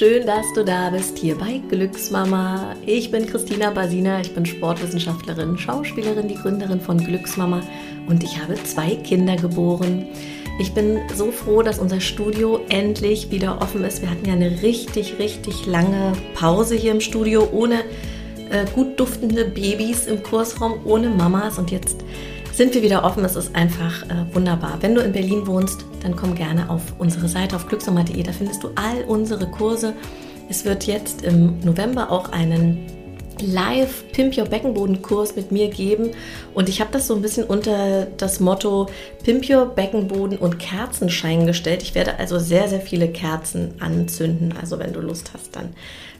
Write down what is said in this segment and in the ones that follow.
schön, dass du da bist, hier bei Glücksmama. Ich bin Christina Basina, ich bin Sportwissenschaftlerin, Schauspielerin, die Gründerin von Glücksmama und ich habe zwei Kinder geboren. Ich bin so froh, dass unser Studio endlich wieder offen ist. Wir hatten ja eine richtig, richtig lange Pause hier im Studio ohne äh, gut duftende Babys im Kursraum, ohne Mamas und jetzt sind wir wieder offen. Es ist einfach äh, wunderbar. Wenn du in Berlin wohnst, dann komm gerne auf unsere Seite auf glücksommer.de. Da findest du all unsere Kurse. Es wird jetzt im November auch einen Live Pimp Your Beckenboden Kurs mit mir geben und ich habe das so ein bisschen unter das Motto Pimp Your Beckenboden und Kerzenschein gestellt. Ich werde also sehr sehr viele Kerzen anzünden. Also wenn du Lust hast, dann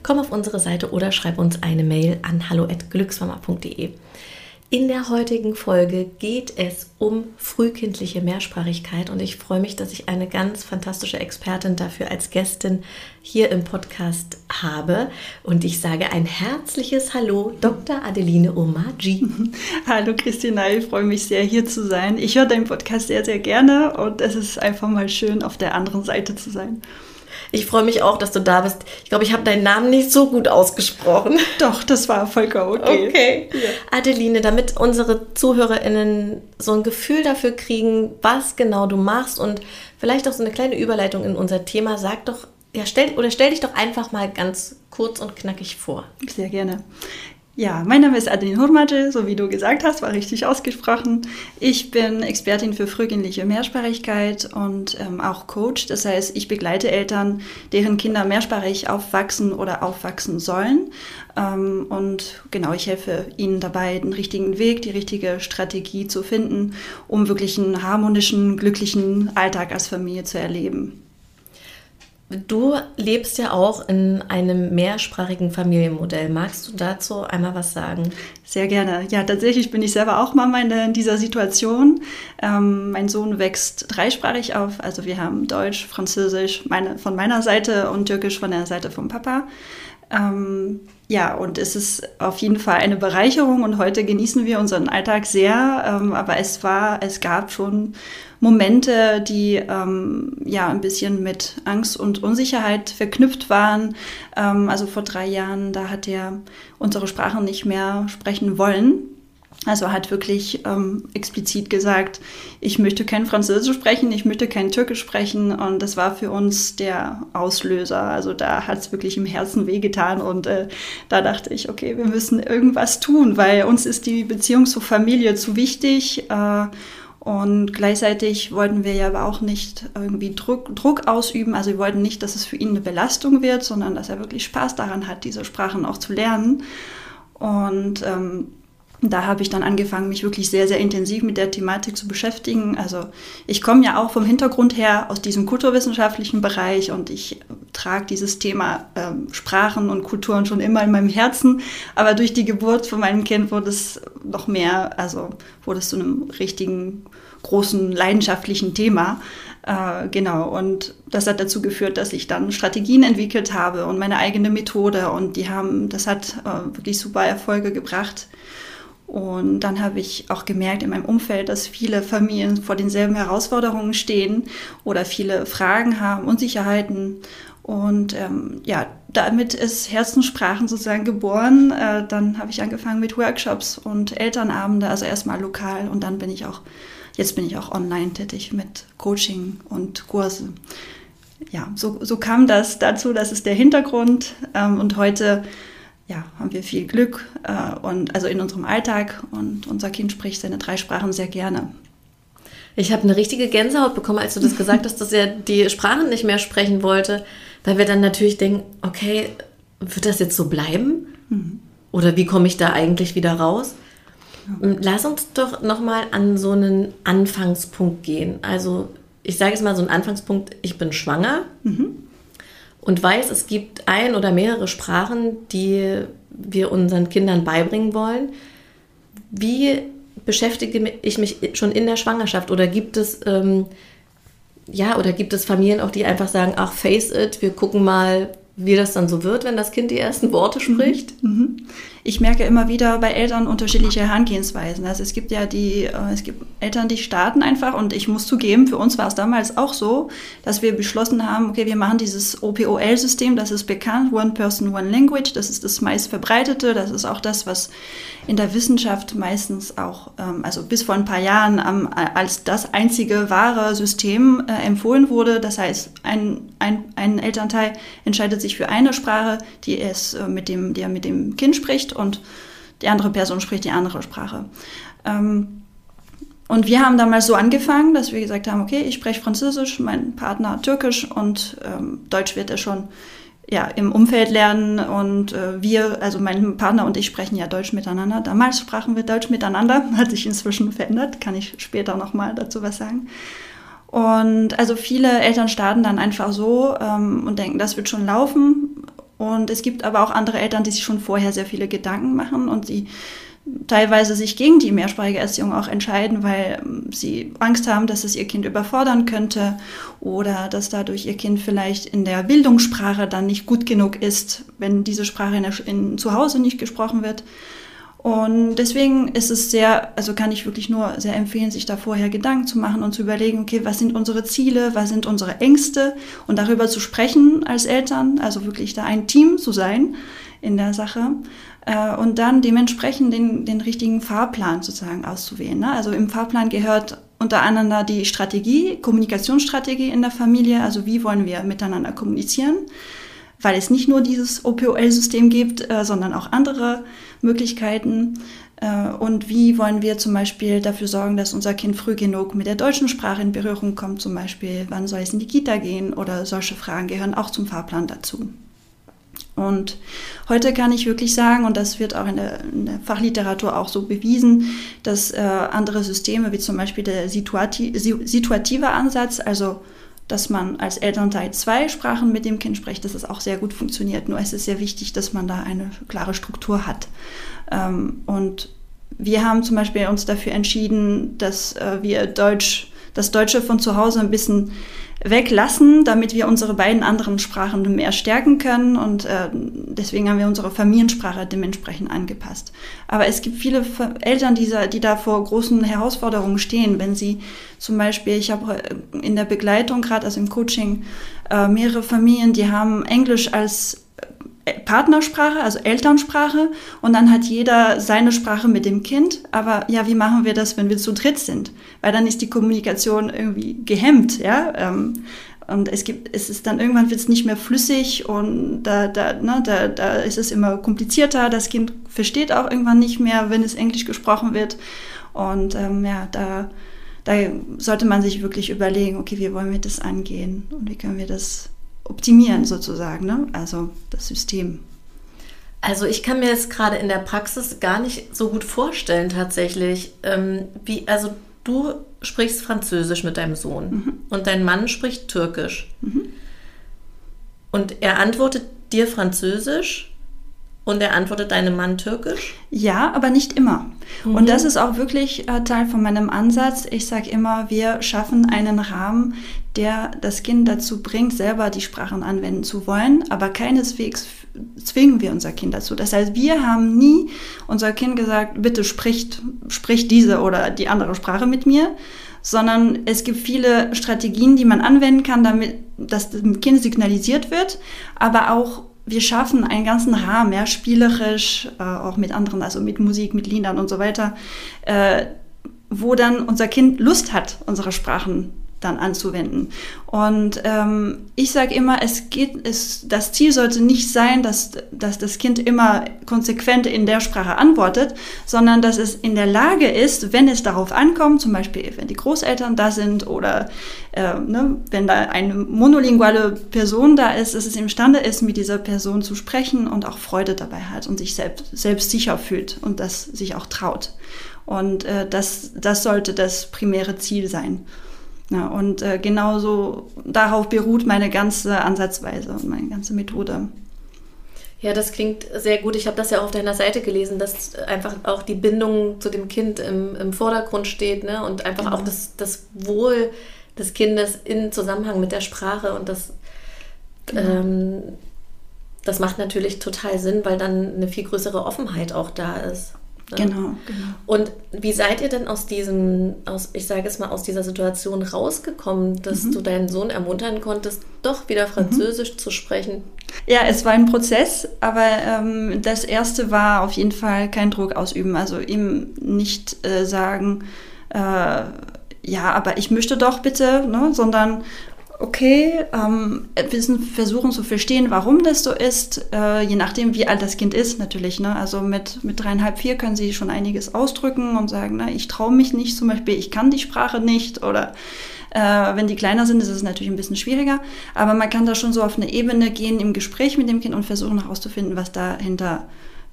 komm auf unsere Seite oder schreib uns eine Mail an hallo@glücksmama.de. In der heutigen Folge geht es um frühkindliche Mehrsprachigkeit und ich freue mich, dass ich eine ganz fantastische Expertin dafür als Gästin hier im Podcast habe. Und ich sage ein herzliches Hallo, Dr. Adeline Omaji. Hallo Christina, ich freue mich sehr, hier zu sein. Ich höre deinen Podcast sehr, sehr gerne und es ist einfach mal schön, auf der anderen Seite zu sein. Ich freue mich auch, dass du da bist. Ich glaube, ich habe deinen Namen nicht so gut ausgesprochen. Doch, das war vollkommen okay. Okay. Ja. Adeline, damit unsere ZuhörerInnen so ein Gefühl dafür kriegen, was genau du machst und vielleicht auch so eine kleine Überleitung in unser Thema, sag doch, ja, stell, oder stell dich doch einfach mal ganz kurz und knackig vor. Sehr gerne. Ja, mein Name ist Adeline Hurmadje, so wie du gesagt hast, war richtig ausgesprochen. Ich bin Expertin für frühkindliche Mehrsprachigkeit und ähm, auch Coach. Das heißt, ich begleite Eltern, deren Kinder mehrsprachig aufwachsen oder aufwachsen sollen. Ähm, und genau, ich helfe ihnen dabei, den richtigen Weg, die richtige Strategie zu finden, um wirklich einen harmonischen, glücklichen Alltag als Familie zu erleben. Du lebst ja auch in einem mehrsprachigen Familienmodell. Magst du dazu einmal was sagen? Sehr gerne. Ja, tatsächlich bin ich selber auch Mama in, dieser Situation. Ähm, mein Sohn wächst dreisprachig auf. Also wir haben Deutsch, Französisch meine, von meiner Seite und Türkisch von der Seite vom Papa. Ähm, ja, und es ist auf jeden Fall eine Bereicherung und heute genießen wir unseren Alltag sehr. Ähm, aber es war, es gab schon Momente, die ähm, ja ein bisschen mit Angst und Unsicherheit verknüpft waren. Ähm, also vor drei Jahren, da hat er unsere Sprache nicht mehr sprechen wollen. Also hat wirklich ähm, explizit gesagt, ich möchte kein Französisch sprechen, ich möchte kein Türkisch sprechen. Und das war für uns der Auslöser. Also da hat es wirklich im Herzen wehgetan. Und äh, da dachte ich, okay, wir müssen irgendwas tun, weil uns ist die Beziehung zur Familie zu wichtig. Äh, und gleichzeitig wollten wir ja aber auch nicht irgendwie Druck, Druck ausüben. Also wir wollten nicht, dass es für ihn eine Belastung wird, sondern dass er wirklich Spaß daran hat, diese Sprachen auch zu lernen. Und ähm, da habe ich dann angefangen, mich wirklich sehr, sehr intensiv mit der Thematik zu beschäftigen. Also ich komme ja auch vom Hintergrund her aus diesem kulturwissenschaftlichen Bereich und ich trage dieses Thema ähm, Sprachen und Kulturen schon immer in meinem Herzen. Aber durch die Geburt von meinem Kind wurde es noch mehr, also wurde es zu einem richtigen, großen, leidenschaftlichen Thema. Äh, genau, und das hat dazu geführt, dass ich dann Strategien entwickelt habe und meine eigene Methode und die haben, das hat äh, wirklich super Erfolge gebracht. Und dann habe ich auch gemerkt in meinem Umfeld, dass viele Familien vor denselben Herausforderungen stehen oder viele Fragen haben, Unsicherheiten. Und ähm, ja, damit ist Herzenssprachen sozusagen geboren. Äh, dann habe ich angefangen mit Workshops und Elternabende, also erstmal lokal und dann bin ich auch, jetzt bin ich auch online tätig mit Coaching und Kurse. Ja, so, so kam das dazu, das ist der Hintergrund. Ähm, und heute ja, haben wir viel Glück äh, und also in unserem Alltag und unser Kind spricht seine drei Sprachen sehr gerne. Ich habe eine richtige Gänsehaut bekommen, als du das gesagt hast, dass er die Sprachen nicht mehr sprechen wollte, weil wir dann natürlich denken, okay, wird das jetzt so bleiben? Mhm. Oder wie komme ich da eigentlich wieder raus? Ja. Lass uns doch nochmal an so einen Anfangspunkt gehen. Also ich sage es mal so einen Anfangspunkt, ich bin schwanger. Mhm und weiß, es gibt ein oder mehrere Sprachen, die wir unseren Kindern beibringen wollen. Wie beschäftige ich mich schon in der Schwangerschaft oder gibt es ähm, ja oder gibt es Familien auch, die einfach sagen, ach face it, wir gucken mal, wie das dann so wird, wenn das Kind die ersten Worte mhm. spricht? Mhm. Ich merke immer wieder bei Eltern unterschiedliche Herangehensweisen. Also es gibt ja die, äh, es gibt Eltern, die starten einfach und ich muss zugeben, für uns war es damals auch so, dass wir beschlossen haben, okay, wir machen dieses OPOL-System, das ist bekannt, One Person, One Language, das ist das meist verbreitete, das ist auch das, was in der Wissenschaft meistens auch, ähm, also bis vor ein paar Jahren als das einzige wahre System äh, empfohlen wurde. Das heißt, ein, ein, ein Elternteil entscheidet sich für eine Sprache, die es äh, mit dem, der mit dem Kind spricht spricht und die andere Person spricht die andere Sprache. Ähm, und wir haben damals so angefangen, dass wir gesagt haben, okay, ich spreche Französisch, mein Partner Türkisch und ähm, Deutsch wird er schon ja, im Umfeld lernen und äh, wir, also mein Partner und ich sprechen ja Deutsch miteinander. Damals sprachen wir Deutsch miteinander, hat sich inzwischen verändert, kann ich später nochmal dazu was sagen. Und also viele Eltern starten dann einfach so ähm, und denken, das wird schon laufen. Und es gibt aber auch andere Eltern, die sich schon vorher sehr viele Gedanken machen und die teilweise sich gegen die mehrsprachige Erziehung auch entscheiden, weil ähm, sie Angst haben, dass es ihr Kind überfordern könnte oder dass dadurch ihr Kind vielleicht in der Bildungssprache dann nicht gut genug ist, wenn diese Sprache in, in zu Hause nicht gesprochen wird. Und deswegen ist es sehr, also kann ich wirklich nur sehr empfehlen, sich da vorher Gedanken zu machen und zu überlegen, okay, was sind unsere Ziele, was sind unsere Ängste und darüber zu sprechen als Eltern, also wirklich da ein Team zu sein in der Sache äh, und dann dementsprechend den, den richtigen Fahrplan sozusagen auszuwählen. Ne? Also im Fahrplan gehört unter anderem die Strategie, Kommunikationsstrategie in der Familie, also wie wollen wir miteinander kommunizieren weil es nicht nur dieses OPOL-System gibt, äh, sondern auch andere Möglichkeiten. Äh, und wie wollen wir zum Beispiel dafür sorgen, dass unser Kind früh genug mit der deutschen Sprache in Berührung kommt, zum Beispiel, wann soll es in die Kita gehen oder solche Fragen gehören auch zum Fahrplan dazu. Und heute kann ich wirklich sagen, und das wird auch in der, in der Fachliteratur auch so bewiesen, dass äh, andere Systeme, wie zum Beispiel der situati situative Ansatz, also dass man als Elternteil zwei Sprachen mit dem Kind spricht, dass es auch sehr gut funktioniert. Nur es ist sehr wichtig, dass man da eine klare Struktur hat. Ähm, und wir haben zum Beispiel uns dafür entschieden, dass äh, wir Deutsch, das Deutsche von zu Hause ein bisschen weglassen, damit wir unsere beiden anderen Sprachen mehr stärken können. Und äh, deswegen haben wir unsere Familiensprache dementsprechend angepasst. Aber es gibt viele Eltern, die, die da vor großen Herausforderungen stehen, wenn sie zum Beispiel, ich habe in der Begleitung, gerade also im Coaching, äh, mehrere Familien, die haben Englisch als Partnersprache, also Elternsprache, und dann hat jeder seine Sprache mit dem Kind. Aber ja, wie machen wir das, wenn wir zu dritt sind? Weil dann ist die Kommunikation irgendwie gehemmt, ja. Ähm, und es gibt, es ist dann irgendwann wird es nicht mehr flüssig und da, da, ne, da, da ist es immer komplizierter. Das Kind versteht auch irgendwann nicht mehr, wenn es Englisch gesprochen wird. Und ähm, ja, da, da sollte man sich wirklich überlegen, okay, wie wollen wir das angehen und wie können wir das optimieren sozusagen, ne? also das System. Also ich kann mir das gerade in der Praxis gar nicht so gut vorstellen tatsächlich. Ähm, wie, also du sprichst Französisch mit deinem Sohn mhm. und dein Mann spricht Türkisch. Mhm. Und er antwortet dir Französisch und er antwortet deinem Mann türkisch? Ja, aber nicht immer. Mhm. Und das ist auch wirklich äh, Teil von meinem Ansatz. Ich sage immer, wir schaffen einen Rahmen, der das Kind dazu bringt, selber die Sprachen anwenden zu wollen, aber keineswegs zwingen wir unser Kind dazu. Das heißt, wir haben nie unser Kind gesagt, bitte spricht, spricht diese oder die andere Sprache mit mir, sondern es gibt viele Strategien, die man anwenden kann, damit das dem Kind signalisiert wird, aber auch wir schaffen einen ganzen Rahmen, ja, spielerisch, äh, auch mit anderen, also mit Musik, mit Liedern und so weiter, äh, wo dann unser Kind Lust hat, unsere Sprachen dann anzuwenden. Und ähm, ich sage immer, es geht, es, das Ziel sollte nicht sein, dass, dass das Kind immer konsequent in der Sprache antwortet, sondern dass es in der Lage ist, wenn es darauf ankommt, zum Beispiel wenn die Großeltern da sind oder äh, ne, wenn da eine monolinguale Person da ist, dass es imstande ist, mit dieser Person zu sprechen und auch Freude dabei hat und sich selbst, selbst sicher fühlt und das sich auch traut. Und äh, das, das sollte das primäre Ziel sein. Ja, und äh, genauso darauf beruht meine ganze Ansatzweise und meine ganze Methode. Ja, das klingt sehr gut. Ich habe das ja auch auf deiner Seite gelesen, dass einfach auch die Bindung zu dem Kind im, im Vordergrund steht ne? und einfach genau. auch das, das Wohl des Kindes in Zusammenhang mit der Sprache und das. Genau. Ähm, Das macht natürlich total Sinn, weil dann eine viel größere Offenheit auch da ist. Ne? Genau, genau. Und wie seid ihr denn aus diesem, aus, ich sage es mal, aus dieser Situation rausgekommen, dass mhm. du deinen Sohn ermuntern konntest, doch wieder mhm. Französisch mhm. zu sprechen? Ja, es war ein Prozess, aber ähm, das erste war auf jeden Fall kein Druck ausüben. Also ihm nicht äh, sagen, äh, ja, aber ich möchte doch bitte, ne, sondern okay, ähm, wir versuchen zu verstehen, warum das so ist, äh, je nachdem, wie alt das Kind ist, natürlich. Ne? Also mit, mit dreieinhalb, vier können sie schon einiges ausdrücken und sagen, na, ich traue mich nicht zum Beispiel, ich kann die Sprache nicht oder äh, wenn die kleiner sind, ist es natürlich ein bisschen schwieriger, aber man kann da schon so auf eine Ebene gehen im Gespräch mit dem Kind und versuchen herauszufinden, was dahinter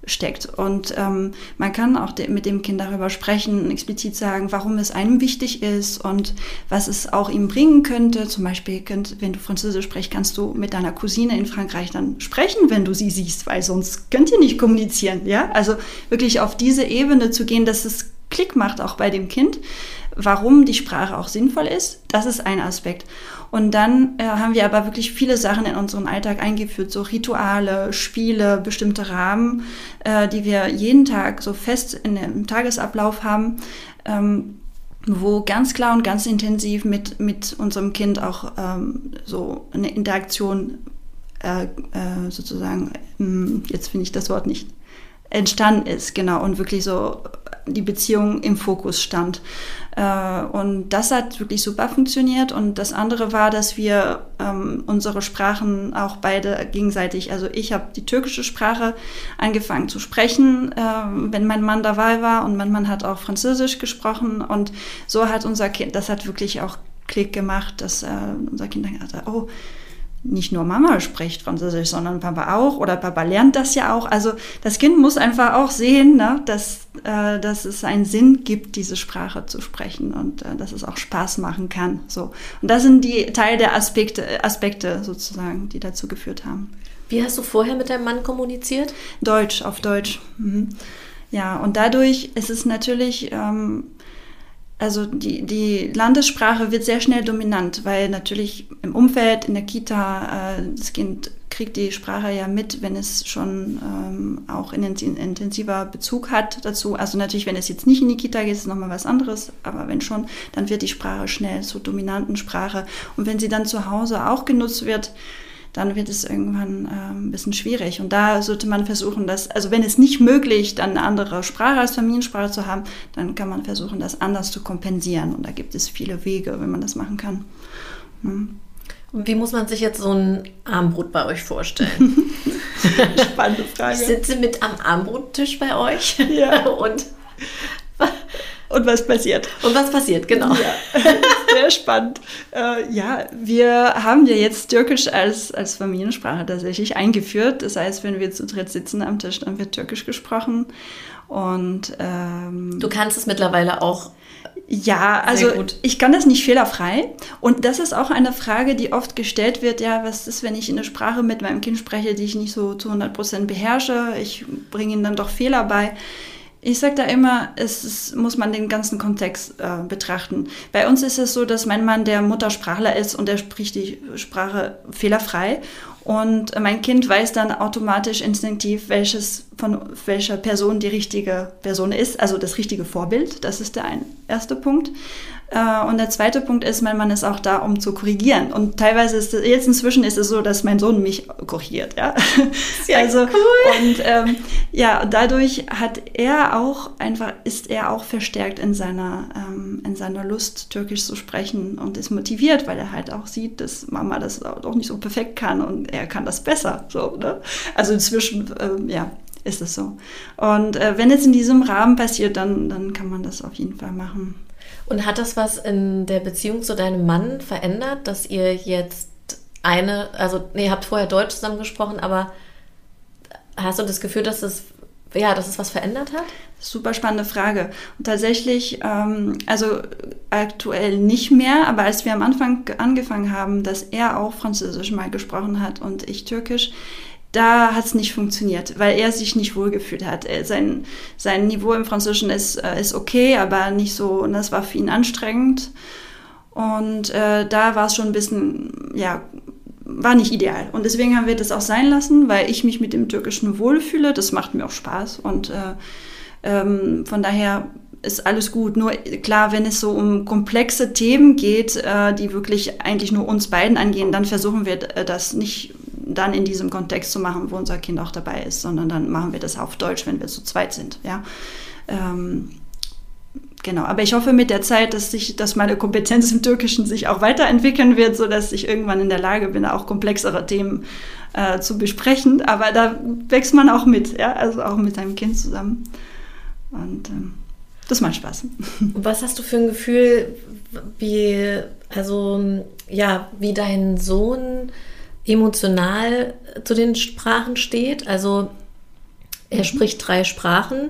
steckt. Und ähm, man kann auch de mit dem Kind darüber sprechen, explizit sagen, warum es einem wichtig ist und was es auch ihm bringen könnte. Zum Beispiel, könnt, wenn du Französisch sprichst, kannst du mit deiner Cousine in Frankreich dann sprechen, wenn du sie siehst, weil sonst könnt ihr nicht kommunizieren. Ja, also wirklich auf diese Ebene zu gehen, dass es Klick macht auch bei dem Kind, warum die Sprache auch sinnvoll ist. Das ist ein Aspekt. Und dann äh, haben wir aber wirklich viele Sachen in unseren Alltag eingeführt, so Rituale, Spiele, bestimmte Rahmen, äh, die wir jeden Tag so fest in dem Tagesablauf haben. Ähm, wo ganz klar und ganz intensiv mit, mit unserem Kind auch ähm, so eine Interaktion äh, äh, sozusagen, hm, jetzt finde ich das Wort nicht, entstanden ist, genau, und wirklich so die Beziehung im Fokus stand. Äh, und das hat wirklich super funktioniert. Und das andere war, dass wir ähm, unsere Sprachen auch beide gegenseitig, also ich habe die türkische Sprache angefangen zu sprechen, äh, wenn mein Mann dabei war und mein Mann hat auch Französisch gesprochen. Und so hat unser Kind, das hat wirklich auch Klick gemacht, dass äh, unser Kind dann gesagt hat, oh, nicht nur Mama spricht Französisch, sondern Papa auch oder Papa lernt das ja auch. Also das Kind muss einfach auch sehen, ne, dass, äh, dass es einen Sinn gibt, diese Sprache zu sprechen und äh, dass es auch Spaß machen kann. So. Und das sind die Teil der Aspekte, Aspekte sozusagen, die dazu geführt haben. Wie hast du vorher mit deinem Mann kommuniziert? Deutsch, auf Deutsch. Mhm. Ja, und dadurch ist es natürlich ähm, also die, die Landessprache wird sehr schnell dominant, weil natürlich im Umfeld, in der Kita, äh, das Kind kriegt die Sprache ja mit, wenn es schon ähm, auch in, in intensiver Bezug hat dazu. Also natürlich, wenn es jetzt nicht in die Kita geht, ist es nochmal was anderes, aber wenn schon, dann wird die Sprache schnell zur dominanten Sprache. Und wenn sie dann zu Hause auch genutzt wird, dann wird es irgendwann äh, ein bisschen schwierig. Und da sollte man versuchen, dass, also wenn es nicht möglich, dann eine andere Sprache als Familiensprache zu haben, dann kann man versuchen, das anders zu kompensieren. Und da gibt es viele Wege, wenn man das machen kann. Hm. Wie muss man sich jetzt so ein Armbrot bei euch vorstellen? Spannende Frage. Ich sitze mit am Armbrottisch bei euch ja. und und was passiert. Und was passiert, genau. Ja, sehr spannend. Äh, ja, wir haben ja jetzt Türkisch als, als Familiensprache tatsächlich eingeführt. Das heißt, wenn wir zu dritt sitzen am Tisch, dann wird Türkisch gesprochen. Und ähm, du kannst es mittlerweile auch. Ja, also ich kann das nicht fehlerfrei. Und das ist auch eine Frage, die oft gestellt wird. Ja, was ist, wenn ich in eine Sprache mit meinem Kind spreche, die ich nicht so zu 100 Prozent beherrsche? Ich bringe ihnen dann doch Fehler bei. Ich sage da immer, es ist, muss man den ganzen Kontext äh, betrachten. Bei uns ist es so, dass mein Mann der Muttersprachler ist und er spricht die Sprache fehlerfrei. Und mein Kind weiß dann automatisch instinktiv, welches von welcher Person die richtige Person ist, also das richtige Vorbild. Das ist der ein, erste Punkt. Äh, und der zweite Punkt ist, mein Mann ist auch da, um zu korrigieren. Und teilweise ist es, jetzt inzwischen ist es so, dass mein Sohn mich korrigiert, ja. Sehr also, cool. Und ähm, ja, dadurch hat er auch einfach, ist er auch verstärkt in seiner, ähm, in seiner Lust, Türkisch zu sprechen und ist motiviert, weil er halt auch sieht, dass Mama das auch nicht so perfekt kann und er kann das besser. So, ne? Also inzwischen, ähm, ja, ist es so. Und äh, wenn es in diesem Rahmen passiert, dann, dann kann man das auf jeden Fall machen. Und hat das was in der Beziehung zu deinem Mann verändert, dass ihr jetzt eine, also nee, ihr habt vorher Deutsch zusammen gesprochen, aber hast du das Gefühl, dass es ja, dass es was verändert hat? Super spannende Frage. Und tatsächlich, ähm, also aktuell nicht mehr, aber als wir am Anfang angefangen haben, dass er auch Französisch mal gesprochen hat und ich Türkisch, da hat es nicht funktioniert, weil er sich nicht wohlgefühlt hat. Sein, sein Niveau im Französischen ist, äh, ist okay, aber nicht so, und das war für ihn anstrengend. Und äh, da war es schon ein bisschen, ja, war nicht ideal. Und deswegen haben wir das auch sein lassen, weil ich mich mit dem Türkischen wohlfühle. Das macht mir auch Spaß. Und äh, ähm, von daher ist alles gut. Nur klar, wenn es so um komplexe Themen geht, äh, die wirklich eigentlich nur uns beiden angehen, dann versuchen wir äh, das nicht dann in diesem Kontext zu machen, wo unser Kind auch dabei ist, sondern dann machen wir das auf Deutsch, wenn wir zu zweit sind. Ja. Ähm, genau. Aber ich hoffe mit der Zeit, dass sich, dass meine Kompetenz im Türkischen sich auch weiterentwickeln wird, so dass ich irgendwann in der Lage bin, auch komplexere Themen äh, zu besprechen. Aber da wächst man auch mit, ja, also auch mit seinem Kind zusammen. Und ähm, das macht Spaß. Was hast du für ein Gefühl, wie, also, ja, wie dein Sohn emotional zu den Sprachen steht? Also, er mhm. spricht drei Sprachen.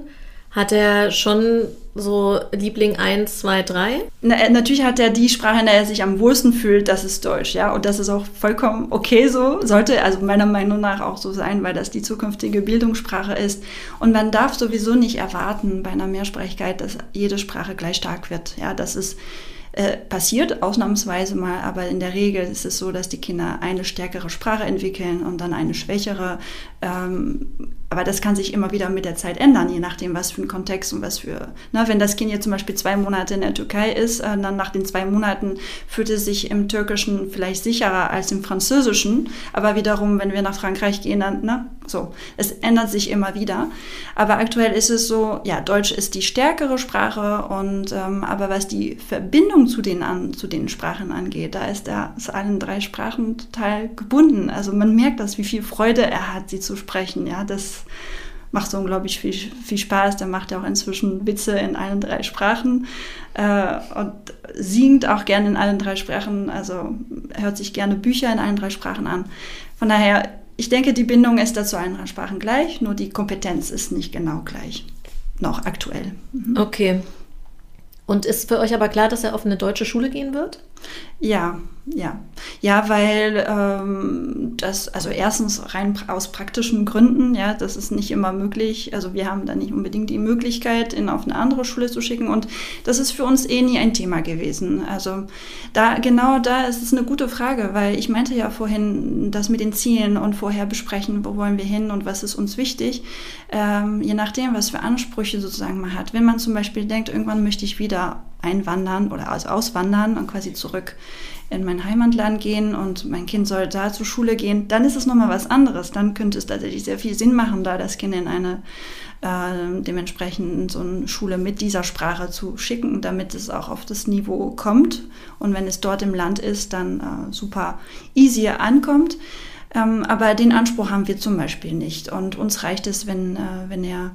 Hat er schon so Liebling 1, 2, 3? Na, äh, natürlich hat er die Sprache, in der er sich am wohlsten fühlt, das ist Deutsch, ja. Und das ist auch vollkommen okay so, sollte also meiner Meinung nach auch so sein, weil das die zukünftige Bildungssprache ist. Und man darf sowieso nicht erwarten bei einer Mehrsprachigkeit, dass jede Sprache gleich stark wird. Ja, das ist äh, passiert ausnahmsweise mal, aber in der Regel ist es so, dass die Kinder eine stärkere Sprache entwickeln und dann eine schwächere. Ähm, aber das kann sich immer wieder mit der Zeit ändern, je nachdem, was für ein Kontext und was für. Ne, wenn das Kind jetzt zum Beispiel zwei Monate in der Türkei ist, äh, dann nach den zwei Monaten fühlt es sich im Türkischen vielleicht sicherer als im Französischen. Aber wiederum, wenn wir nach Frankreich gehen, dann, ne, so. Es ändert sich immer wieder. Aber aktuell ist es so, ja, Deutsch ist die stärkere Sprache und, ähm, aber was die Verbindung zu den, an, zu den Sprachen angeht, da ist er zu allen drei Sprachen total gebunden. Also man merkt das, wie viel Freude er hat, sie zu sprechen, ja, das macht so unglaublich viel, viel Spaß. Der macht ja auch inzwischen Witze in allen drei Sprachen äh, und singt auch gerne in allen drei Sprachen, also hört sich gerne Bücher in allen drei Sprachen an. Von daher, ich denke, die Bindung ist dazu allen drei Sprachen gleich, nur die Kompetenz ist nicht genau gleich. Noch aktuell. Mhm. Okay. Und ist für euch aber klar, dass er auf eine deutsche Schule gehen wird? Ja, ja. Ja, weil ähm, das, also erstens rein aus praktischen Gründen, ja, das ist nicht immer möglich. Also wir haben da nicht unbedingt die Möglichkeit, ihn auf eine andere Schule zu schicken. Und das ist für uns eh nie ein Thema gewesen. Also da, genau da ist es eine gute Frage, weil ich meinte ja vorhin, das mit den Zielen und vorher besprechen, wo wollen wir hin und was ist uns wichtig. Ähm, je nachdem, was für Ansprüche sozusagen man hat. Wenn man zum Beispiel denkt, irgendwann möchte ich wieder einwandern oder also auswandern und quasi zurück in mein Heimatland gehen und mein Kind soll da zur Schule gehen, dann ist es nochmal was anderes. Dann könnte es tatsächlich sehr viel Sinn machen, da das Kind in eine äh, dementsprechend so eine Schule mit dieser Sprache zu schicken, damit es auch auf das Niveau kommt. Und wenn es dort im Land ist, dann äh, super easy ankommt. Ähm, aber den Anspruch haben wir zum Beispiel nicht. Und uns reicht es, wenn, äh, wenn er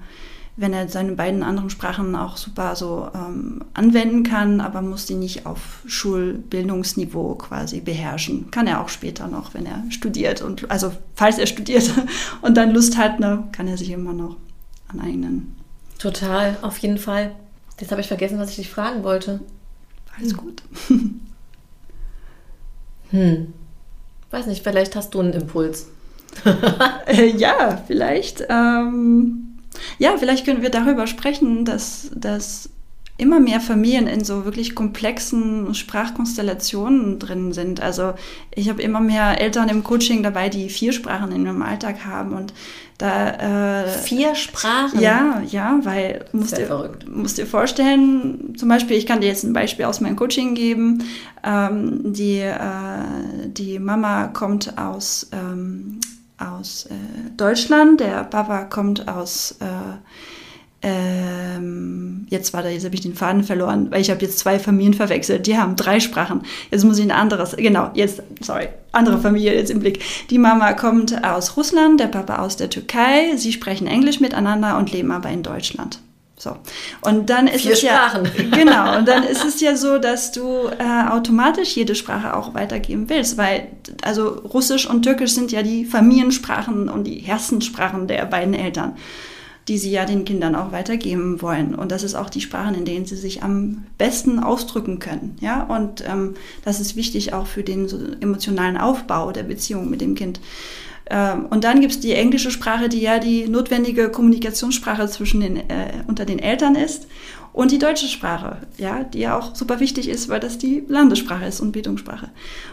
wenn er seine beiden anderen Sprachen auch super so ähm, anwenden kann, aber muss die nicht auf Schulbildungsniveau quasi beherrschen. Kann er auch später noch, wenn er studiert und also falls er studiert und dann Lust hat, ne, kann er sich immer noch aneignen. Total, auf jeden Fall. Jetzt habe ich vergessen, was ich dich fragen wollte. Alles gut. hm. Weiß nicht, vielleicht hast du einen Impuls. äh, ja, vielleicht. Ähm ja, vielleicht können wir darüber sprechen, dass, dass immer mehr Familien in so wirklich komplexen Sprachkonstellationen drin sind. Also ich habe immer mehr Eltern im Coaching dabei, die vier Sprachen in ihrem Alltag haben und da äh, vier Sprachen. Ja, ja, weil musst dir, musst dir vorstellen, zum Beispiel, ich kann dir jetzt ein Beispiel aus meinem Coaching geben. Ähm, die, äh, die Mama kommt aus ähm, aus äh, Deutschland, der Papa kommt aus, äh, ähm, jetzt war da, jetzt habe ich den Faden verloren, weil ich habe jetzt zwei Familien verwechselt, die haben drei Sprachen. Jetzt muss ich ein anderes, genau, jetzt, sorry, andere Familie jetzt im Blick. Die Mama kommt aus Russland, der Papa aus der Türkei, sie sprechen Englisch miteinander und leben aber in Deutschland. So. Und dann ist Vier es Sprachen. ja genau. Und dann ist es ja so, dass du äh, automatisch jede Sprache auch weitergeben willst, weil also Russisch und Türkisch sind ja die Familiensprachen und die Herzenssprachen der beiden Eltern, die sie ja den Kindern auch weitergeben wollen. Und das ist auch die Sprachen, in denen sie sich am besten ausdrücken können. Ja. Und ähm, das ist wichtig auch für den so emotionalen Aufbau der Beziehung mit dem Kind. Ähm, und dann gibt es die englische Sprache, die ja die notwendige Kommunikationssprache zwischen den, äh, unter den Eltern ist. und die deutsche Sprache, ja, die ja auch super wichtig ist, weil das die Landessprache ist und Bildungssprache.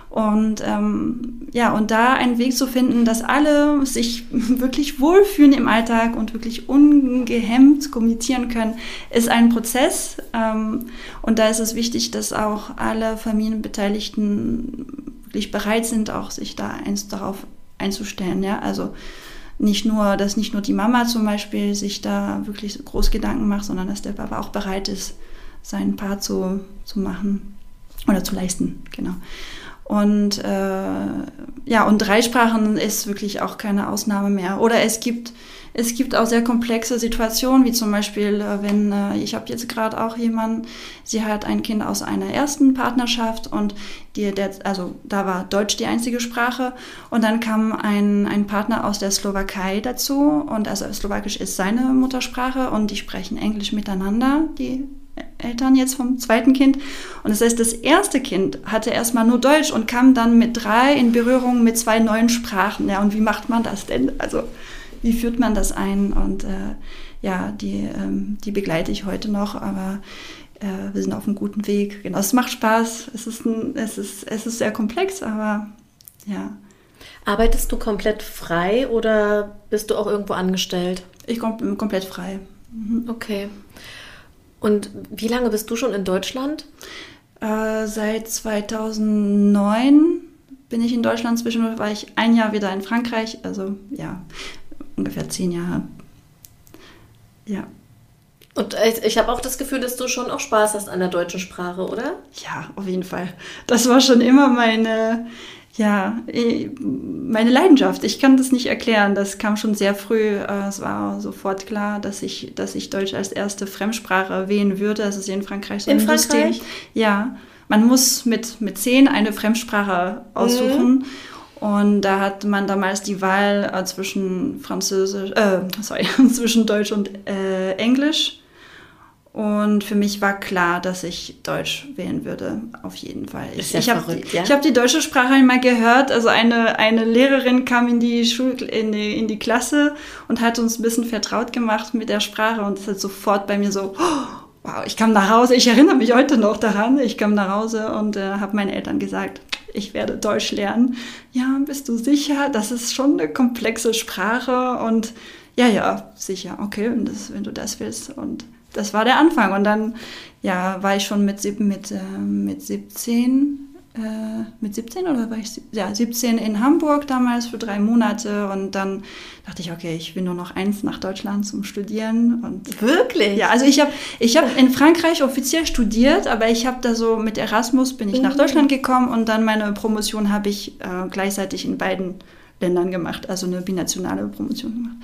Und ähm, ja, und da einen Weg zu finden, dass alle sich wirklich wohlfühlen im Alltag und wirklich ungehemmt kommunizieren können, ist ein Prozess. Ähm, und da ist es wichtig, dass auch alle Familienbeteiligten wirklich bereit sind, auch sich da eins darauf einzustellen. Ja, also nicht nur, dass nicht nur die Mama zum Beispiel sich da wirklich groß Gedanken macht, sondern dass der Papa auch bereit ist, seinen Part zu, zu machen oder zu leisten, genau. Und äh, ja, und Dreisprachen ist wirklich auch keine Ausnahme mehr. Oder es gibt es gibt auch sehr komplexe Situationen, wie zum Beispiel, äh, wenn äh, ich habe jetzt gerade auch jemanden, sie hat ein Kind aus einer ersten Partnerschaft und die, der, also da war Deutsch die einzige Sprache und dann kam ein, ein Partner aus der Slowakei dazu und also Slowakisch ist seine Muttersprache und die sprechen Englisch miteinander, die Eltern jetzt vom zweiten Kind. Und das heißt, das erste Kind hatte erstmal nur Deutsch und kam dann mit drei in Berührung mit zwei neuen Sprachen. Ja, und wie macht man das denn? Also wie führt man das ein? Und äh, ja, die, ähm, die begleite ich heute noch, aber äh, wir sind auf einem guten Weg. Genau, es macht Spaß. Es ist, ein, es ist, es ist sehr komplex, aber ja. Arbeitest du komplett frei oder bist du auch irgendwo angestellt? Ich bin komplett frei. Mhm. Okay. Und wie lange bist du schon in Deutschland? Äh, seit 2009 bin ich in Deutschland. Zwischendurch war ich ein Jahr wieder in Frankreich. Also ja, ungefähr zehn Jahre. Ja. Und ich habe auch das Gefühl, dass du schon auch Spaß hast an der deutschen Sprache, oder? Ja, auf jeden Fall. Das war schon immer meine, ja, eh, meine Leidenschaft. Ich kann das nicht erklären. Das kam schon sehr früh. Äh, es war sofort klar, dass ich, dass ich Deutsch als erste Fremdsprache wählen würde. Das ist in Frankreich so in ein Frankreich? System. Ja. Man muss mit, mit zehn eine Fremdsprache aussuchen. Mhm. Und da hat man damals die Wahl äh, zwischen Französisch, äh, sorry, zwischen Deutsch und äh, Englisch. Und für mich war klar, dass ich Deutsch wählen würde, auf jeden Fall. Ich, ja ich habe die, ja? hab die deutsche Sprache einmal gehört. Also eine, eine Lehrerin kam in die, Schul in, die, in die Klasse und hat uns ein bisschen vertraut gemacht mit der Sprache und es hat sofort bei mir so, oh, wow, ich kam nach Hause. Ich erinnere mich heute noch daran. Ich kam nach Hause und äh, habe meinen Eltern gesagt, ich werde Deutsch lernen. Ja, bist du sicher? Das ist schon eine komplexe Sprache und ja, ja, sicher, okay, das, wenn du das willst. Und das war der Anfang. Und dann, ja, war ich schon mit, mit, äh, mit 17 äh, mit 17 oder war ich ja, 17 in Hamburg damals für drei Monate und dann dachte ich, okay, ich will nur noch eins nach Deutschland zum Studieren. Und Wirklich? Ja, also ich habe ich hab in Frankreich offiziell studiert, aber ich habe da so mit Erasmus bin ich mhm. nach Deutschland gekommen und dann meine Promotion habe ich äh, gleichzeitig in beiden Ländern gemacht, also eine binationale Promotion gemacht.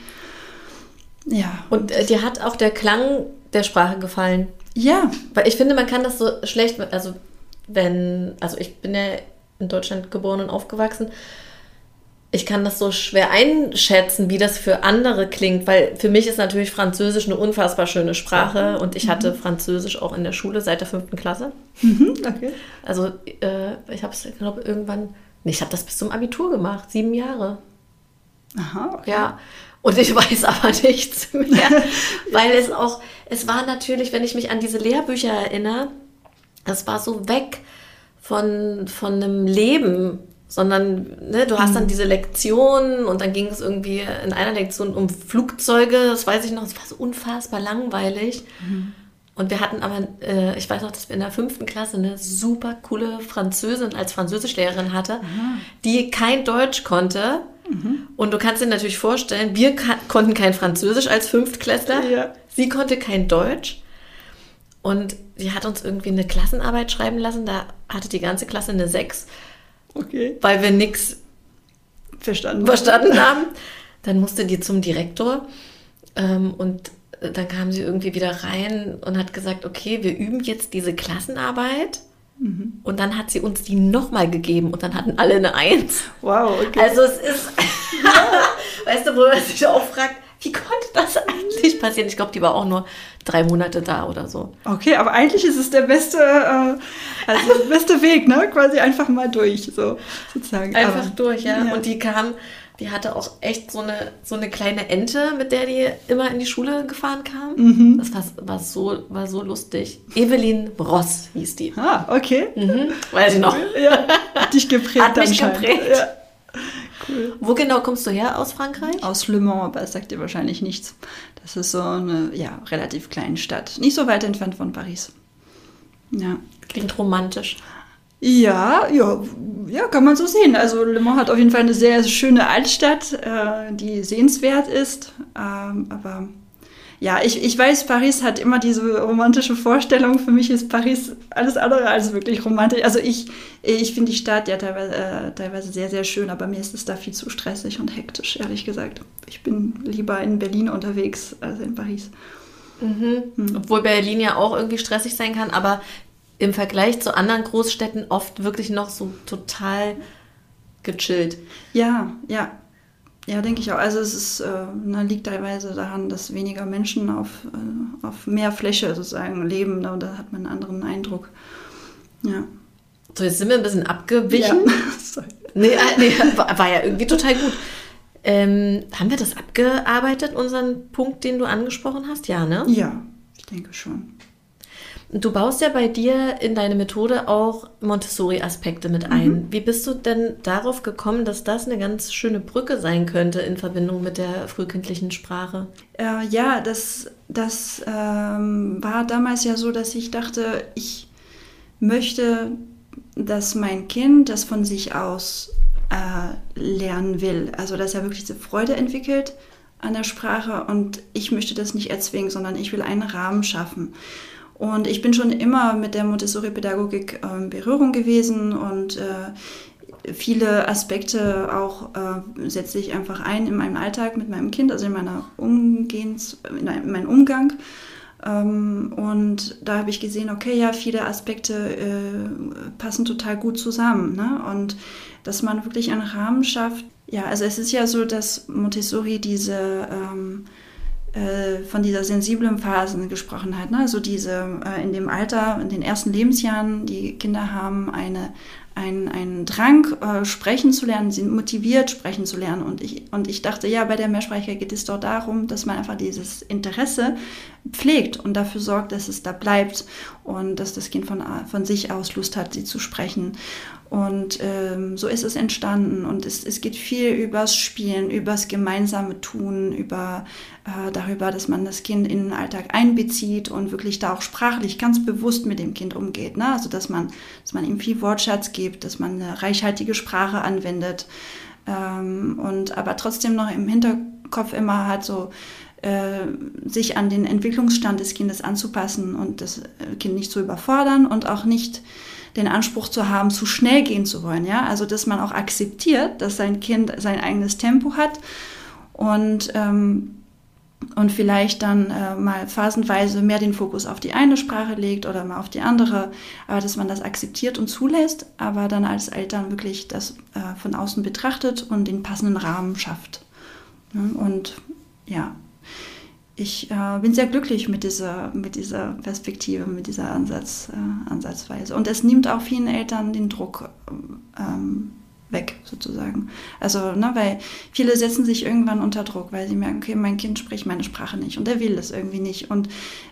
Ja. Und äh, dir hat auch der Klang der Sprache gefallen? Ja. Weil ich finde, man kann das so schlecht, also wenn, also ich bin ja in Deutschland geboren und aufgewachsen, ich kann das so schwer einschätzen, wie das für andere klingt, weil für mich ist natürlich Französisch eine unfassbar schöne Sprache und ich hatte mhm. Französisch auch in der Schule seit der fünften Klasse. Mhm, okay. Also äh, ich habe es, glaube irgendwann, nee, ich habe das bis zum Abitur gemacht, sieben Jahre. Aha, okay. Ja, und ich weiß aber nichts mehr, weil es auch, es war natürlich, wenn ich mich an diese Lehrbücher erinnere, das war so weg von, von einem Leben, sondern ne, du hast dann mhm. diese Lektionen und dann ging es irgendwie in einer Lektion um Flugzeuge, das weiß ich noch, es war so unfassbar langweilig. Mhm. Und wir hatten aber, äh, ich weiß noch, dass wir in der fünften Klasse eine super coole Französin als Französischlehrerin hatte, mhm. die kein Deutsch konnte. Mhm. Und du kannst dir natürlich vorstellen, wir konnten kein Französisch als Fünftklässler. Ja. Sie konnte kein Deutsch. Und sie hat uns irgendwie eine Klassenarbeit schreiben lassen. Da hatte die ganze Klasse eine 6. Okay. Weil wir nichts verstanden, verstanden haben. Dann musste die zum Direktor. Ähm, und dann kam sie irgendwie wieder rein und hat gesagt, okay, wir üben jetzt diese Klassenarbeit. Mhm. Und dann hat sie uns die nochmal gegeben und dann hatten alle eine Eins. Wow, okay. Also es ist, weißt du, wo man sich auch fragt, wie konnte das eigentlich passieren? Ich glaube, die war auch nur drei Monate da oder so. Okay, aber eigentlich ist es der beste, äh, also der beste Weg, ne? Quasi einfach mal durch, so sozusagen. Einfach aber, durch, ja. ja. Und die kam Die hatte auch echt so eine, so eine kleine Ente, mit der die immer in die Schule gefahren kam. Mhm. Das war, war, so, war so lustig. Evelyn Ross hieß die. Ah, okay. Mhm. Weiß ich noch. Ja, dich geprägt. Hat mich geprägt. Ja. Cool. Wo genau kommst du her aus Frankreich? Aus Le Mans, aber das sagt dir wahrscheinlich nichts. Das ist so eine ja, relativ kleine Stadt. Nicht so weit entfernt von Paris. Ja. Klingt romantisch. Ja, ja, ja, kann man so sehen. Also Le Mans hat auf jeden Fall eine sehr schöne Altstadt, äh, die sehenswert ist. Ähm, aber ja, ich, ich weiß, Paris hat immer diese romantische Vorstellung. Für mich ist Paris alles andere als wirklich romantisch. Also ich, ich finde die Stadt ja teilweise, äh, teilweise sehr, sehr schön, aber mir ist es da viel zu stressig und hektisch, ehrlich gesagt. Ich bin lieber in Berlin unterwegs als in Paris. Mhm. Mhm. Obwohl Berlin ja auch irgendwie stressig sein kann, aber im Vergleich zu anderen Großstädten oft wirklich noch so total gechillt. Ja, ja. Ja, denke ich auch. Also es ist, äh, liegt teilweise daran, dass weniger Menschen auf, äh, auf mehr Fläche sozusagen leben. Ne? Da hat man einen anderen Eindruck. Ja. So, jetzt sind wir ein bisschen abgewichen. Ja. nee, äh, nee, war, war ja irgendwie total gut. Ähm, haben wir das abgearbeitet, unseren Punkt, den du angesprochen hast? Ja, ne? Ja, ich denke schon. Du baust ja bei dir in deine Methode auch Montessori-Aspekte mit ein. Mhm. Wie bist du denn darauf gekommen, dass das eine ganz schöne Brücke sein könnte in Verbindung mit der frühkindlichen Sprache? Äh, ja, das, das ähm, war damals ja so, dass ich dachte, ich möchte, dass mein Kind das von sich aus äh, lernen will. Also, dass er wirklich diese Freude entwickelt an der Sprache und ich möchte das nicht erzwingen, sondern ich will einen Rahmen schaffen. Und ich bin schon immer mit der Montessori-Pädagogik äh, in Berührung gewesen und äh, viele Aspekte auch äh, setze ich einfach ein in meinem Alltag mit meinem Kind, also in meiner Umgehens, in meinem Umgang. Ähm, und da habe ich gesehen, okay, ja, viele Aspekte äh, passen total gut zusammen. Ne? Und dass man wirklich einen Rahmen schafft. Ja, also es ist ja so, dass Montessori diese ähm, äh, von dieser sensiblen Phase gesprochen hat. Ne? Also diese äh, in dem Alter, in den ersten Lebensjahren, die Kinder haben eine, ein, einen Drang, äh, sprechen zu lernen, sind motiviert, sprechen zu lernen. Und ich, und ich dachte, ja, bei der Mehrsprachigkeit geht es doch darum, dass man einfach dieses Interesse pflegt und dafür sorgt, dass es da bleibt und dass das Kind von, von sich aus Lust hat, sie zu sprechen. Und ähm, so ist es entstanden. Und es, es geht viel übers Spielen, übers gemeinsame Tun, über äh, darüber, dass man das Kind in den Alltag einbezieht und wirklich da auch sprachlich ganz bewusst mit dem Kind umgeht. Ne? Also dass man, dass man ihm viel Wortschatz gibt, dass man eine reichhaltige Sprache anwendet ähm, und aber trotzdem noch im Hinterkopf immer hat so äh, sich an den Entwicklungsstand des Kindes anzupassen und das Kind nicht zu überfordern und auch nicht den Anspruch zu haben, zu schnell gehen zu wollen. Ja? Also, dass man auch akzeptiert, dass sein Kind sein eigenes Tempo hat und, ähm, und vielleicht dann äh, mal phasenweise mehr den Fokus auf die eine Sprache legt oder mal auf die andere, aber dass man das akzeptiert und zulässt, aber dann als Eltern wirklich das äh, von außen betrachtet und den passenden Rahmen schafft. Und ja, ich äh, bin sehr glücklich mit dieser, mit dieser Perspektive, mit dieser Ansatz, äh, Ansatzweise. Und es nimmt auch vielen Eltern den Druck ähm, weg, sozusagen. Also, ne, weil viele setzen sich irgendwann unter Druck, weil sie merken, okay, mein Kind spricht meine Sprache nicht und er will das irgendwie nicht. Und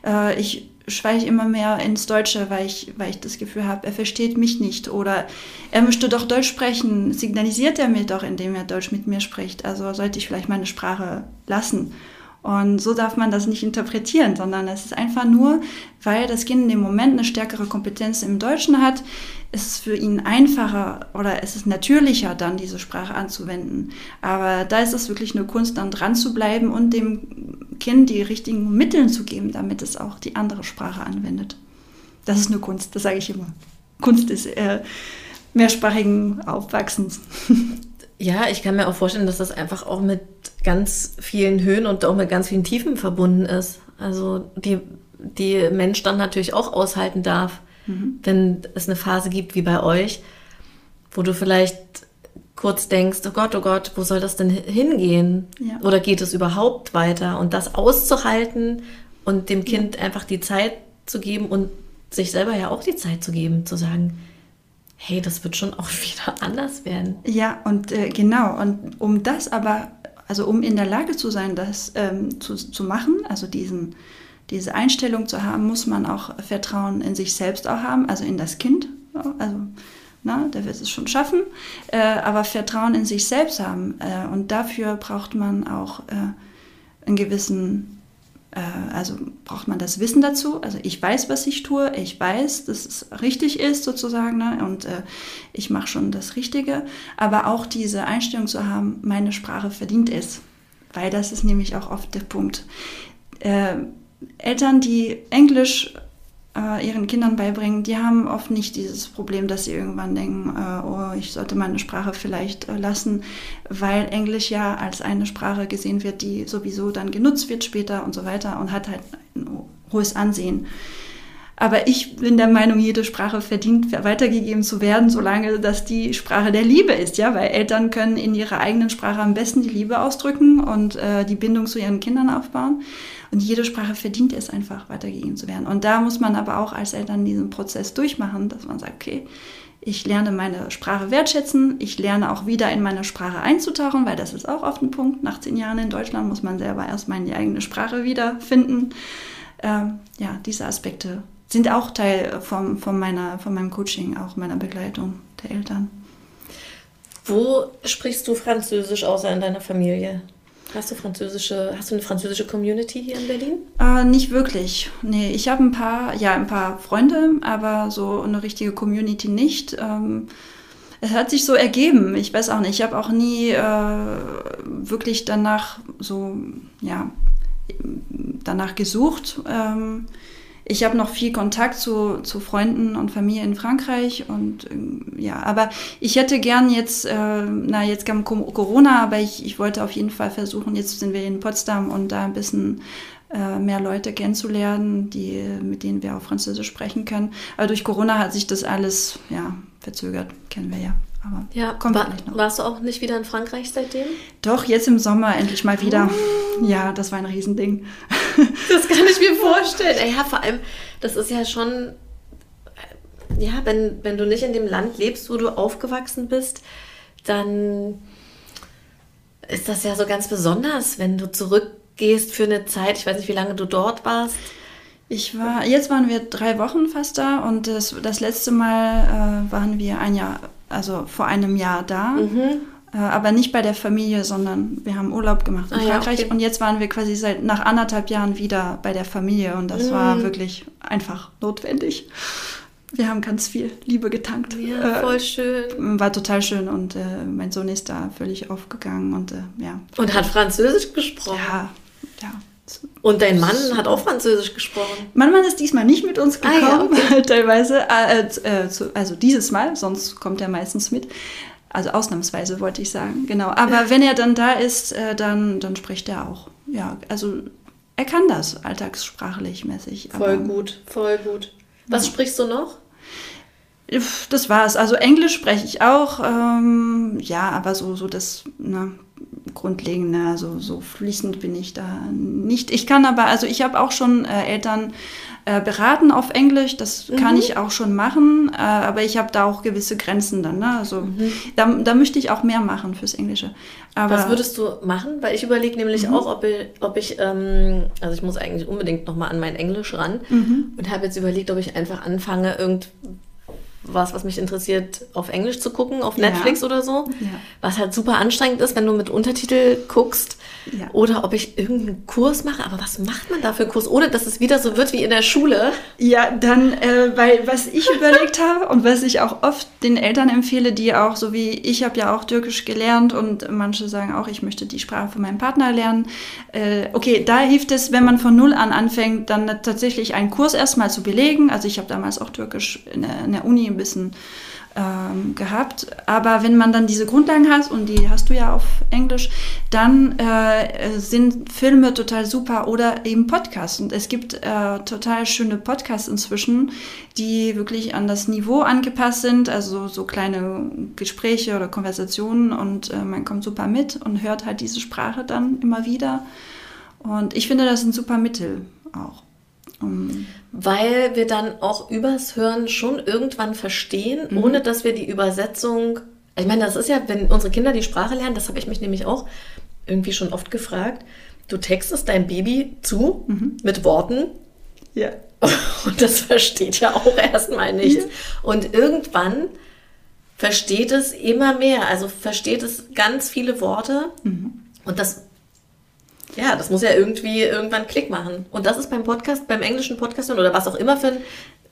äh, ich schweiche immer mehr ins Deutsche, weil ich, weil ich das Gefühl habe, er versteht mich nicht oder er möchte doch Deutsch sprechen, signalisiert er mir doch, indem er Deutsch mit mir spricht. Also sollte ich vielleicht meine Sprache lassen. Und so darf man das nicht interpretieren, sondern es ist einfach nur, weil das Kind in dem Moment eine stärkere Kompetenz im Deutschen hat, ist es für ihn einfacher oder es ist natürlicher, dann diese Sprache anzuwenden. Aber da ist es wirklich eine Kunst, dann dran zu bleiben und dem Kind die richtigen Mittel zu geben, damit es auch die andere Sprache anwendet. Das ist eine Kunst, das sage ich immer. Kunst ist äh, mehrsprachigen Aufwachsens. Ja, ich kann mir auch vorstellen, dass das einfach auch mit ganz vielen Höhen und auch mit ganz vielen Tiefen verbunden ist. Also die, die Mensch dann natürlich auch aushalten darf, mhm. wenn es eine Phase gibt wie bei euch, wo du vielleicht kurz denkst, oh Gott, oh Gott, wo soll das denn hingehen? Ja. Oder geht es überhaupt weiter? Und das auszuhalten und dem Kind einfach die Zeit zu geben und sich selber ja auch die Zeit zu geben, zu sagen, hey, das wird schon auch wieder anders werden. Ja, und äh, genau. Und um das aber, also um in der Lage zu sein, das ähm, zu, zu machen, also diesen, diese Einstellung zu haben, muss man auch Vertrauen in sich selbst auch haben, also in das Kind. Also, na, der wird es schon schaffen, äh, aber Vertrauen in sich selbst haben. Äh, und dafür braucht man auch äh, einen gewissen also braucht man das Wissen dazu. Also ich weiß, was ich tue, ich weiß, dass es richtig ist sozusagen ne? und äh, ich mache schon das Richtige. Aber auch diese Einstellung zu haben, meine Sprache verdient es, weil das ist nämlich auch oft der Punkt. Äh, Eltern, die Englisch äh, ihren Kindern beibringen, die haben oft nicht dieses Problem, dass sie irgendwann denken, äh, oh, ich sollte meine Sprache vielleicht äh, lassen, weil Englisch ja als eine Sprache gesehen wird, die sowieso dann genutzt wird später und so weiter und hat halt ein hohes Ansehen. Aber ich bin der Meinung, jede Sprache verdient weitergegeben zu werden, solange das die Sprache der Liebe ist, ja, weil Eltern können in ihrer eigenen Sprache am besten die Liebe ausdrücken und äh, die Bindung zu ihren Kindern aufbauen. Und jede Sprache verdient es einfach, weitergegeben zu werden. Und da muss man aber auch als Eltern diesen Prozess durchmachen, dass man sagt, okay, ich lerne meine Sprache wertschätzen, ich lerne auch wieder in meine Sprache einzutauchen, weil das ist auch oft ein Punkt. Nach zehn Jahren in Deutschland muss man selber erstmal in die eigene Sprache wiederfinden. Ähm, ja, diese Aspekte sind auch Teil von, von, meiner, von meinem Coaching, auch meiner Begleitung der Eltern. Wo sprichst du Französisch außer in deiner Familie? Hast du französische, hast du eine französische Community hier in Berlin? Äh, nicht wirklich. Nee, ich habe ein paar, ja, ein paar Freunde, aber so eine richtige Community nicht. Ähm, es hat sich so ergeben. Ich weiß auch nicht. Ich habe auch nie äh, wirklich danach so, ja, danach gesucht. Ähm, ich habe noch viel Kontakt zu, zu Freunden und Familie in Frankreich und ähm, ja, aber ich hätte gern jetzt, äh, na jetzt kam Corona, aber ich, ich wollte auf jeden Fall versuchen, jetzt sind wir in Potsdam und da ein bisschen äh, mehr Leute kennenzulernen, die, mit denen wir auch Französisch sprechen können. Aber durch Corona hat sich das alles ja, verzögert, kennen wir ja. Aber ja, kommt war, noch. Warst du auch nicht wieder in Frankreich seitdem? Doch, jetzt im Sommer endlich mal wieder. Oh. Ja, das war ein Riesending. Das kann ich mir vorstellen. Ja, vor allem, das ist ja schon, ja, wenn, wenn du nicht in dem Land lebst, wo du aufgewachsen bist, dann ist das ja so ganz besonders, wenn du zurückgehst für eine Zeit. Ich weiß nicht, wie lange du dort warst. Ich war, jetzt waren wir drei Wochen fast da und das, das letzte Mal äh, waren wir ein Jahr also vor einem Jahr da. Mhm. Äh, aber nicht bei der Familie, sondern wir haben Urlaub gemacht in ah, Frankreich ja, okay. und jetzt waren wir quasi seit nach anderthalb Jahren wieder bei der Familie und das mhm. war wirklich einfach notwendig. Wir haben ganz viel Liebe getankt. Ja, voll schön. War total schön und äh, mein Sohn ist da völlig aufgegangen und äh, ja. Und hat Französisch gesprochen. Ja, ja. Und dein Mann hat auch Französisch gesprochen. Mein Mann ist diesmal nicht mit uns gekommen, ah, ja, okay. teilweise. Äh, äh, also dieses Mal, sonst kommt er meistens mit. Also ausnahmsweise wollte ich sagen, genau. Aber wenn er dann da ist, äh, dann, dann spricht er auch. Ja, also er kann das alltagssprachlich mäßig. Voll gut, voll gut. Was ja. sprichst du noch? Das war's. Also Englisch spreche ich auch. Ähm, ja, aber so, so das, ne, Grundlegende, also so fließend bin ich da nicht. Ich kann aber, also ich habe auch schon äh, Eltern äh, beraten auf Englisch, das mhm. kann ich auch schon machen, äh, aber ich habe da auch gewisse Grenzen dann. Ne? Also mhm. da, da möchte ich auch mehr machen fürs Englische. Aber Was würdest du machen? Weil ich überlege nämlich mhm. auch, ob ich, ob ich ähm, also ich muss eigentlich unbedingt nochmal an mein Englisch ran mhm. und habe jetzt überlegt, ob ich einfach anfange, irgend was, was mich interessiert, auf Englisch zu gucken, auf Netflix ja. oder so. Ja. Was halt super anstrengend ist, wenn du mit Untertitel guckst. Ja. Oder ob ich irgendeinen Kurs mache. Aber was macht man da für einen Kurs, ohne dass es wieder so wird wie in der Schule? Ja, dann, äh, weil was ich überlegt habe und was ich auch oft den Eltern empfehle, die auch, so wie ich habe ja auch Türkisch gelernt und manche sagen auch, ich möchte die Sprache von meinem Partner lernen. Äh, okay, da hilft es, wenn man von Null an anfängt, dann tatsächlich einen Kurs erstmal zu belegen. Also ich habe damals auch Türkisch in der, in der Uni ein bisschen ähm, gehabt. Aber wenn man dann diese Grundlagen hat, und die hast du ja auf Englisch, dann äh, sind Filme total super oder eben Podcasts. Und es gibt äh, total schöne Podcasts inzwischen, die wirklich an das Niveau angepasst sind, also so kleine Gespräche oder Konversationen und äh, man kommt super mit und hört halt diese Sprache dann immer wieder. Und ich finde, das ist ein super Mittel auch. Um Weil wir dann auch übers Hören schon irgendwann verstehen, mhm. ohne dass wir die Übersetzung. Ich meine, das ist ja, wenn unsere Kinder die Sprache lernen, das habe ich mich nämlich auch irgendwie schon oft gefragt. Du textest dein Baby zu mhm. mit Worten. Ja. Und das versteht ja auch erstmal nichts. Ja. Und irgendwann versteht es immer mehr. Also versteht es ganz viele Worte. Mhm. Und das, ja, das muss ja irgendwie irgendwann Klick machen. Und das ist beim Podcast, beim englischen Podcast oder was auch immer für ein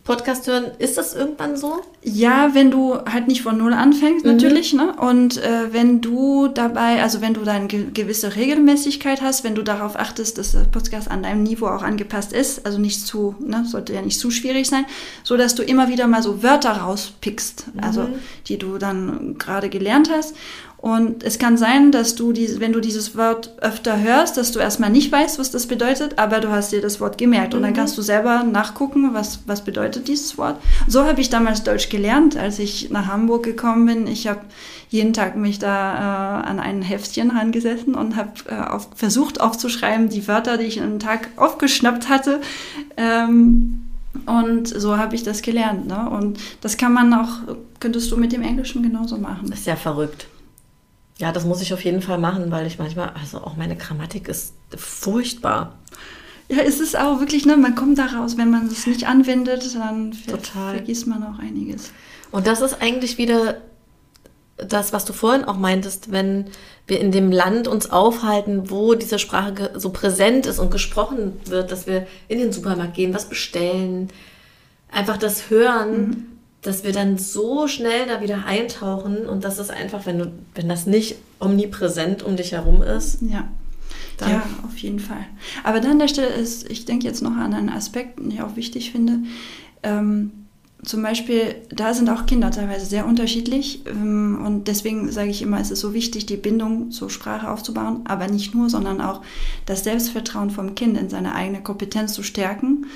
Podcast hören, ist das irgendwann so? Ja, wenn du halt nicht von Null anfängst, mhm. natürlich, ne? Und äh, wenn du dabei, also wenn du da eine gewisse Regelmäßigkeit hast, wenn du darauf achtest, dass der Podcast an deinem Niveau auch angepasst ist, also nicht zu, ne, sollte ja nicht zu schwierig sein, so dass du immer wieder mal so Wörter rauspickst, also mhm. also die du dann gerade gelernt hast und es kann sein, dass du, die, wenn du dieses Wort öfter hörst, dass du erstmal nicht weißt, was das bedeutet, aber du hast dir das Wort gemerkt. Und dann mhm. kannst du selber nachgucken, was, was bedeutet dieses Wort. So habe ich damals Deutsch gelernt, als ich nach Hamburg gekommen bin. Ich habe jeden Tag mich da äh, an ein Heftchen rangesessen und habe äh, auf, versucht aufzuschreiben, die Wörter, die ich einen Tag aufgeschnappt hatte. Ähm, und so habe ich das gelernt. Ne? Und das kann man auch, könntest du mit dem Englischen genauso machen. Das ist ja verrückt. Ja, das muss ich auf jeden Fall machen, weil ich manchmal, also auch meine Grammatik ist furchtbar. Ja, es ist auch wirklich, ne, man kommt daraus, wenn man es nicht anwendet, dann Total. vergisst man auch einiges. Und das ist eigentlich wieder das, was du vorhin auch meintest, wenn wir in dem Land uns aufhalten, wo diese Sprache so präsent ist und gesprochen wird, dass wir in den Supermarkt gehen, was bestellen, einfach das Hören. Mhm dass wir dann so schnell da wieder eintauchen und das ist einfach, wenn du, wenn das nicht omnipräsent um dich herum ist. Ja. ja, auf jeden Fall. Aber dann an der Stelle ist, ich denke jetzt noch an einen Aspekt, den ich auch wichtig finde. Ähm, zum Beispiel, da sind auch Kinder teilweise sehr unterschiedlich ähm, und deswegen sage ich immer, es ist so wichtig, die Bindung zur Sprache aufzubauen, aber nicht nur, sondern auch das Selbstvertrauen vom Kind in seine eigene Kompetenz zu stärken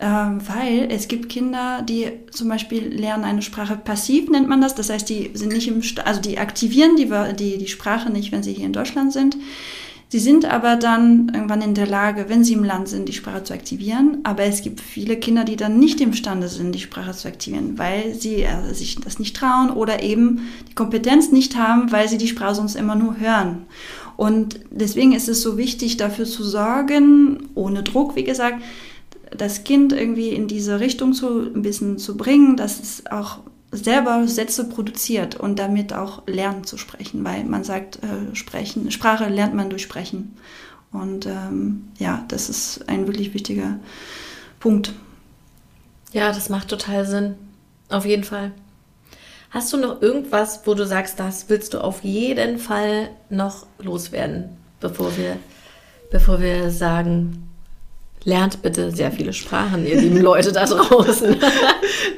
ähm, weil es gibt Kinder, die zum Beispiel lernen eine Sprache passiv, nennt man das. Das heißt, die sind nicht im, St also die aktivieren die, die, die Sprache nicht, wenn sie hier in Deutschland sind. Sie sind aber dann irgendwann in der Lage, wenn sie im Land sind, die Sprache zu aktivieren. Aber es gibt viele Kinder, die dann nicht imstande sind, die Sprache zu aktivieren, weil sie also sich das nicht trauen oder eben die Kompetenz nicht haben, weil sie die Sprache sonst immer nur hören. Und deswegen ist es so wichtig, dafür zu sorgen, ohne Druck, wie gesagt, das Kind irgendwie in diese Richtung zu, ein bisschen zu bringen, dass es auch selber Sätze produziert und damit auch lernen zu sprechen, weil man sagt, äh, sprechen, Sprache lernt man durch Sprechen. Und ähm, ja, das ist ein wirklich wichtiger Punkt. Ja, das macht total Sinn. Auf jeden Fall. Hast du noch irgendwas, wo du sagst, das willst du auf jeden Fall noch loswerden, bevor wir, bevor wir sagen, Lernt bitte sehr viele Sprachen, ihr lieben Leute da draußen.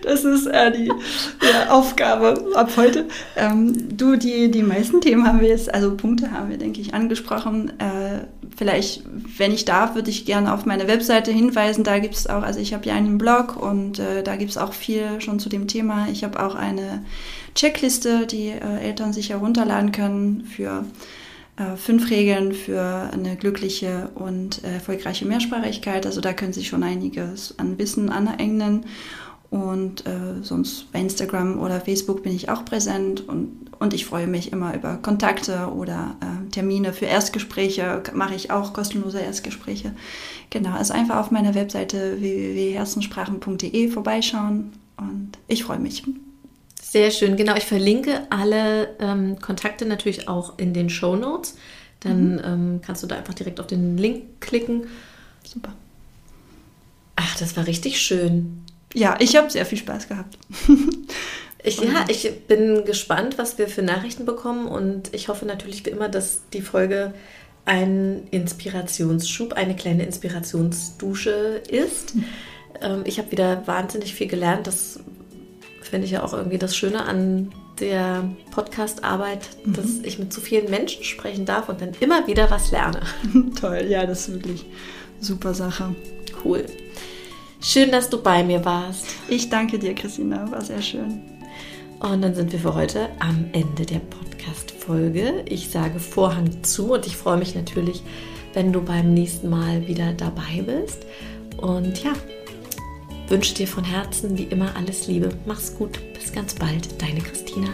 Das ist äh, die ja, Aufgabe ab heute. Ähm, du, die, die meisten Themen haben wir jetzt, also Punkte haben wir, denke ich, angesprochen. Äh, vielleicht, wenn ich darf, würde ich gerne auf meine Webseite hinweisen. Da gibt es auch, also ich habe ja einen Blog und äh, da gibt es auch viel schon zu dem Thema. Ich habe auch eine Checkliste, die äh, Eltern sich herunterladen können für äh, fünf Regeln für eine glückliche und erfolgreiche Mehrsprachigkeit. Also da können Sie schon einiges an Wissen aneignen. Und äh, sonst bei Instagram oder Facebook bin ich auch präsent und, und ich freue mich immer über Kontakte oder äh, Termine für Erstgespräche. Mache ich auch kostenlose Erstgespräche. Genau, also einfach auf meiner Webseite www.herzensprachen.de vorbeischauen und ich freue mich. Sehr schön, genau. Ich verlinke alle ähm, Kontakte natürlich auch in den Show Notes. Dann mhm. ähm, kannst du da einfach direkt auf den Link klicken. Super. Ach, das war richtig schön. Ja, ich habe sehr viel Spaß gehabt. ich, ja, ich bin gespannt, was wir für Nachrichten bekommen und ich hoffe natürlich wie immer, dass die Folge ein Inspirationsschub, eine kleine Inspirationsdusche ist. Mhm. Ähm, ich habe wieder wahnsinnig viel gelernt. Das finde ich ja auch irgendwie das Schöne an der Podcast-Arbeit, mhm. dass ich mit so vielen Menschen sprechen darf und dann immer wieder was lerne. Toll, ja, das ist wirklich super Sache. Cool. Schön, dass du bei mir warst. Ich danke dir, Christina, war sehr schön. Und dann sind wir für heute am Ende der Podcast-Folge. Ich sage Vorhang zu und ich freue mich natürlich, wenn du beim nächsten Mal wieder dabei bist. Und ja, wünsche dir von Herzen wie immer alles Liebe. Mach's gut. Bis ganz bald. Deine Christina.